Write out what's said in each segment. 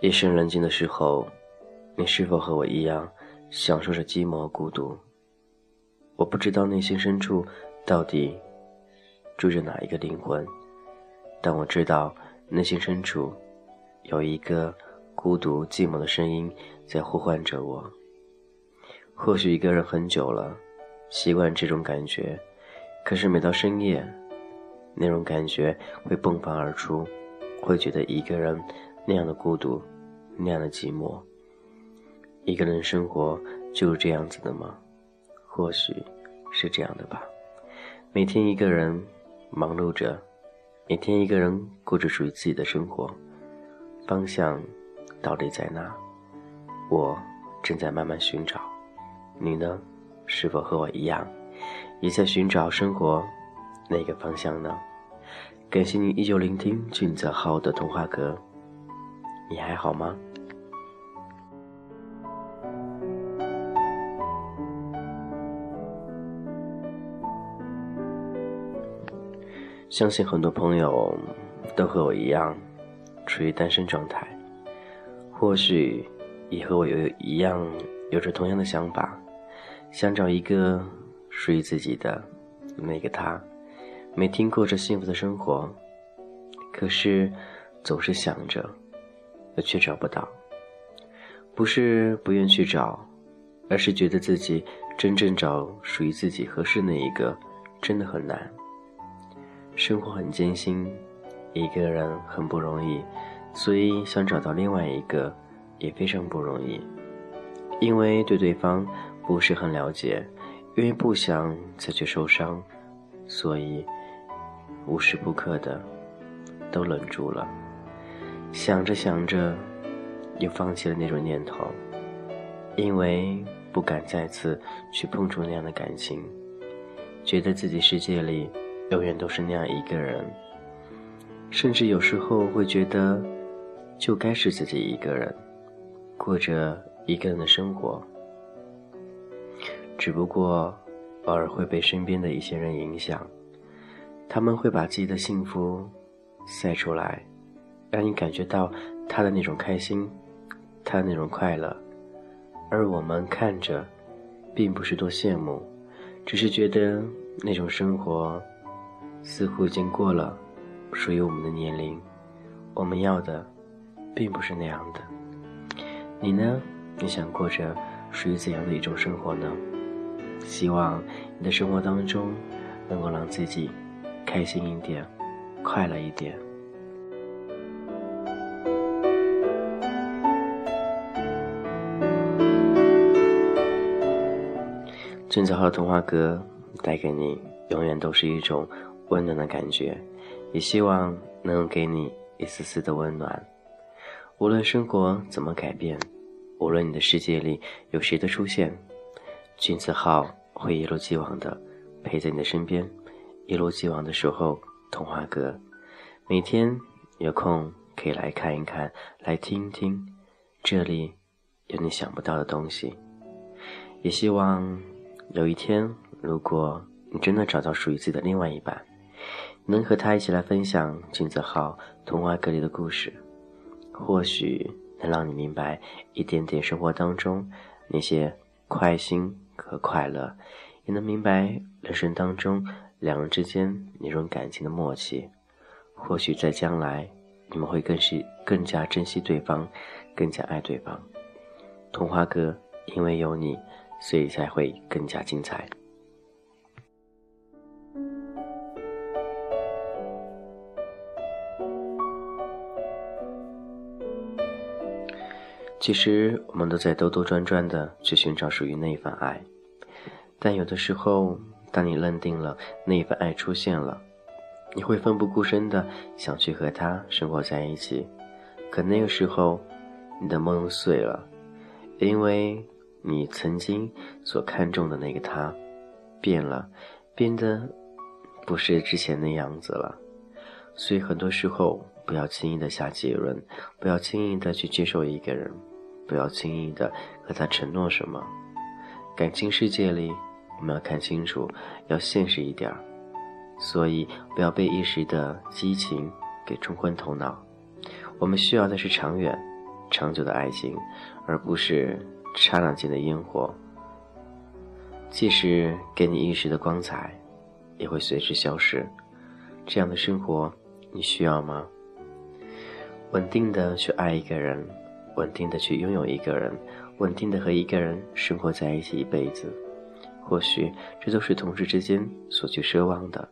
夜深人静的时候，你是否和我一样享受着寂寞孤独？我不知道内心深处到底住着哪一个灵魂，但我知道内心深处有一个孤独寂寞的声音在呼唤着我。或许一个人很久了，习惯这种感觉，可是每到深夜，那种感觉会迸发而出，会觉得一个人。那样的孤独，那样的寂寞，一个人生活就是这样子的吗？或许是这样的吧。每天一个人忙碌着，每天一个人过着属于自己的生活，方向到底在哪？我正在慢慢寻找。你呢？是否和我一样，也在寻找生活那个方向呢？感谢您依旧聆听俊泽浩的童话阁。你还好吗？相信很多朋友都和我一样处于单身状态，或许也和我有一样有着同样的想法，想找一个属于自己的那个他，每天过着幸福的生活，可是总是想着。却找不到，不是不愿去找，而是觉得自己真正找属于自己合适那一个真的很难。生活很艰辛，一个人很不容易，所以想找到另外一个也非常不容易。因为对对方不是很了解，因为不想再去受伤，所以无时不刻的都忍住了。想着想着，又放弃了那种念头，因为不敢再次去碰触那样的感情，觉得自己世界里永远都是那样一个人，甚至有时候会觉得，就该是自己一个人，过着一个人的生活，只不过偶尔会被身边的一些人影响，他们会把自己的幸福晒出来。让你感觉到他的那种开心，他的那种快乐，而我们看着，并不是多羡慕，只是觉得那种生活似乎已经过了属于我们的年龄，我们要的并不是那样的。你呢？你想过着属于怎样的一种生活呢？希望你的生活当中能够让自己开心一点，快乐一点。郑子浩的童话歌带给你永远都是一种温暖的感觉，也希望能给你一丝丝的温暖。无论生活怎么改变，无论你的世界里有谁的出现，君子号会一如既往的陪在你的身边，一如既往的守候童话阁。每天有空可以来看一看，来听一听，这里有你想不到的东西。也希望。有一天，如果你真的找到属于自己的另外一半，能和他一起来分享金子号童话阁里的故事，或许能让你明白一点点生活当中那些快心和快乐，也能明白人生当中两人之间那种感情的默契。或许在将来，你们会更是更加珍惜对方，更加爱对方。童话哥因为有你。所以才会更加精彩。其实我们都在兜兜转转的去寻找属于那一份爱，但有的时候，当你认定了那一份爱出现了，你会奋不顾身的想去和他生活在一起，可那个时候，你的梦碎了，因为。你曾经所看重的那个他，变了，变得不是之前那样子了。所以很多时候，不要轻易的下结论，不要轻易的去接受一个人，不要轻易的和他承诺什么。感情世界里，我们要看清楚，要现实一点儿。所以不要被一时的激情给冲昏头脑。我们需要的是长远、长久的爱情，而不是刹那间的烟火。即使给你一时的光彩，也会随之消失。这样的生活，你需要吗？稳定的去爱一个人，稳定的去拥有一个人，稳定的和一个人生活在一起一辈子。或许这都是同事之间所去奢望的，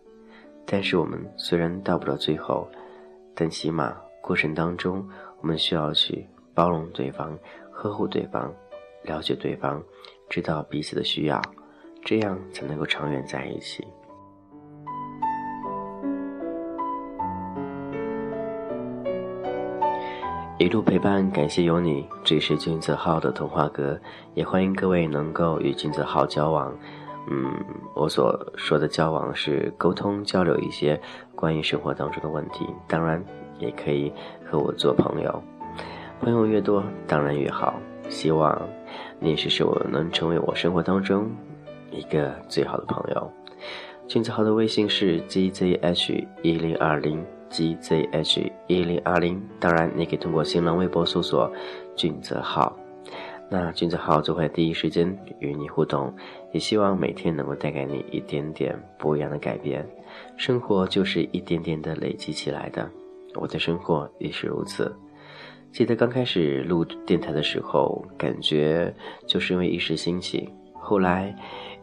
但是我们虽然到不了最后，但起码过程当中，我们需要去包容对方，呵护对方，了解对方，知道彼此的需要。这样才能够长远在一起。一路陪伴，感谢有你。这里是君子浩的童话阁，也欢迎各位能够与君子浩交往。嗯，我所说的交往是沟通交流一些关于生活当中的问题，当然也可以和我做朋友。朋友越多，当然越好。希望你也是我能成为我生活当中。一个最好的朋友，君子浩的微信是 gzh 一零二零 gzh 一零二零。当然，你可以通过新浪微博搜索“俊泽号”，那俊泽号就会第一时间与你互动。也希望每天能够带给你一点点不一样的改变。生活就是一点点的累积起来的，我的生活也是如此。记得刚开始录电台的时候，感觉就是因为一时兴起，后来。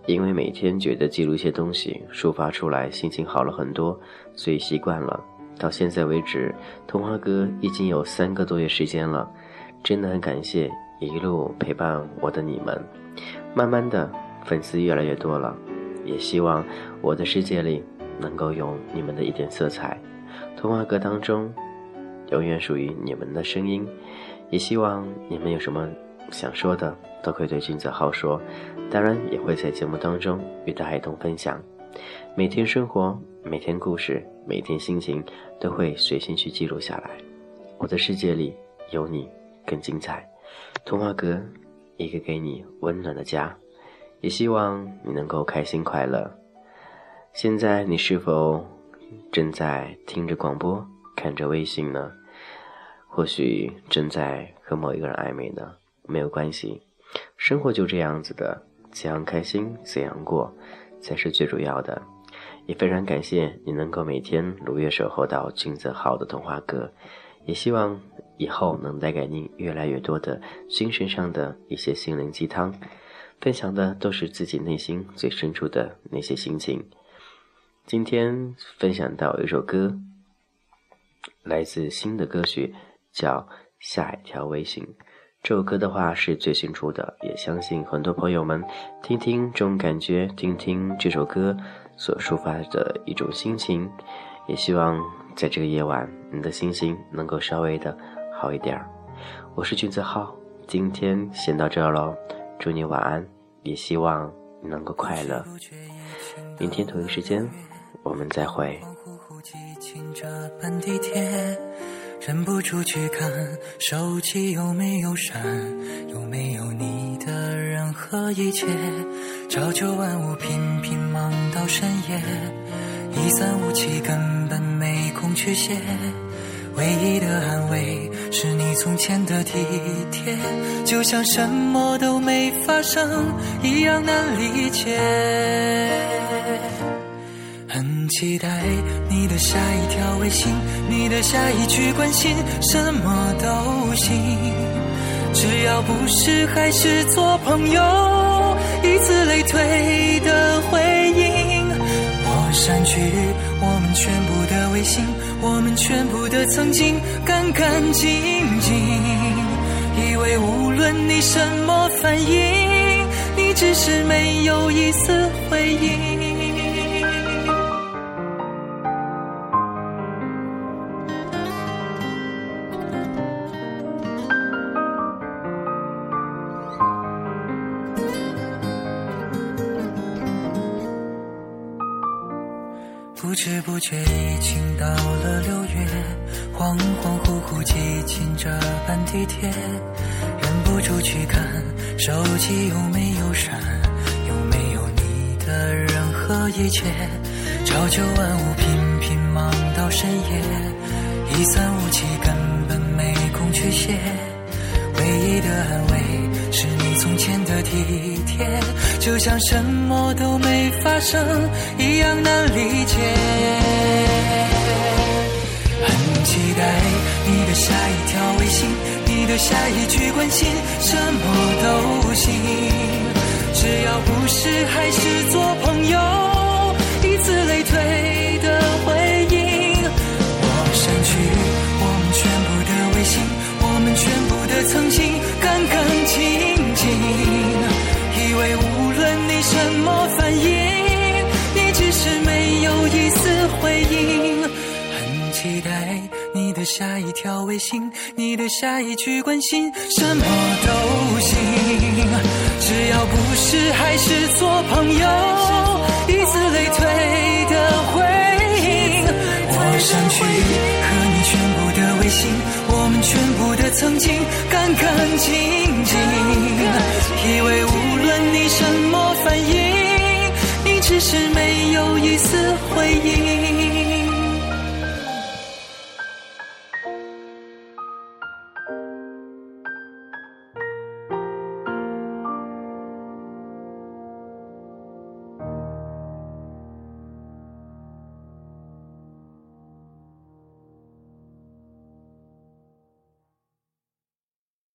因为每天觉得记录一些东西，抒发出来，心情好了很多，所以习惯了。到现在为止，童话哥已经有三个多月时间了，真的很感谢一路陪伴我的你们。慢慢的，粉丝越来越多了，也希望我的世界里能够有你们的一点色彩。童话哥当中，永远属于你们的声音。也希望你们有什么想说的。都可以对君子浩说，当然也会在节目当中与大家一同分享。每天生活，每天故事，每天心情，都会随心去记录下来。我的世界里有你，更精彩。童话阁，一个给你温暖的家。也希望你能够开心快乐。现在你是否正在听着广播，看着微信呢？或许正在和某一个人暧昧呢？没有关系。生活就这样子的，怎样开心怎样过，才是最主要的。也非常感谢你能够每天如约守候到君泽浩的童话阁，也希望以后能带给您越来越多的精神上的一些心灵鸡汤，分享的都是自己内心最深处的那些心情。今天分享到一首歌，来自新的歌曲，叫《下一条微信》。这首歌的话是最新出的，也相信很多朋友们听听这种感觉，听听这首歌所抒发的一种心情，也希望在这个夜晚你的心情能够稍微的好一点儿。我是君子浩，今天先到这儿喽，祝你晚安，也希望你能够快乐。明天同一时间我们再会。忍不住去看手机有没有闪，有没有你的任何一切。朝九晚五频频一三五七根本没空去写。唯一的安慰是你从前的体贴，就像什么都没发生一样难理解。很期待你的下一条微信，你的下一句关心，什么都行，只要不是还是做朋友，以此类推的回。占据我们全部的微信，我们全部的曾经，干干净净，以为无论你什么反应，你只是没有一丝回应。不觉已经到了六月，恍恍惚惚挤进这班地铁，忍不住去看手机有没有闪，有没有你的任何一切。朝九晚五，频频忙到深夜，一三五七根本没空去写。唯一的安慰是你从前的体天，就像什么都没发生一样难理解。很期待你的下一条微信，你的下一句关心，什么都行，只要不是还是做朋友，条微信，你的下一句关心，什么都行，只要不是还是做朋友，以此类推的回应。我删去和你全部的微信，我们全部的曾经，干干净净。以为无论你什么反应，你只是没有一丝回应。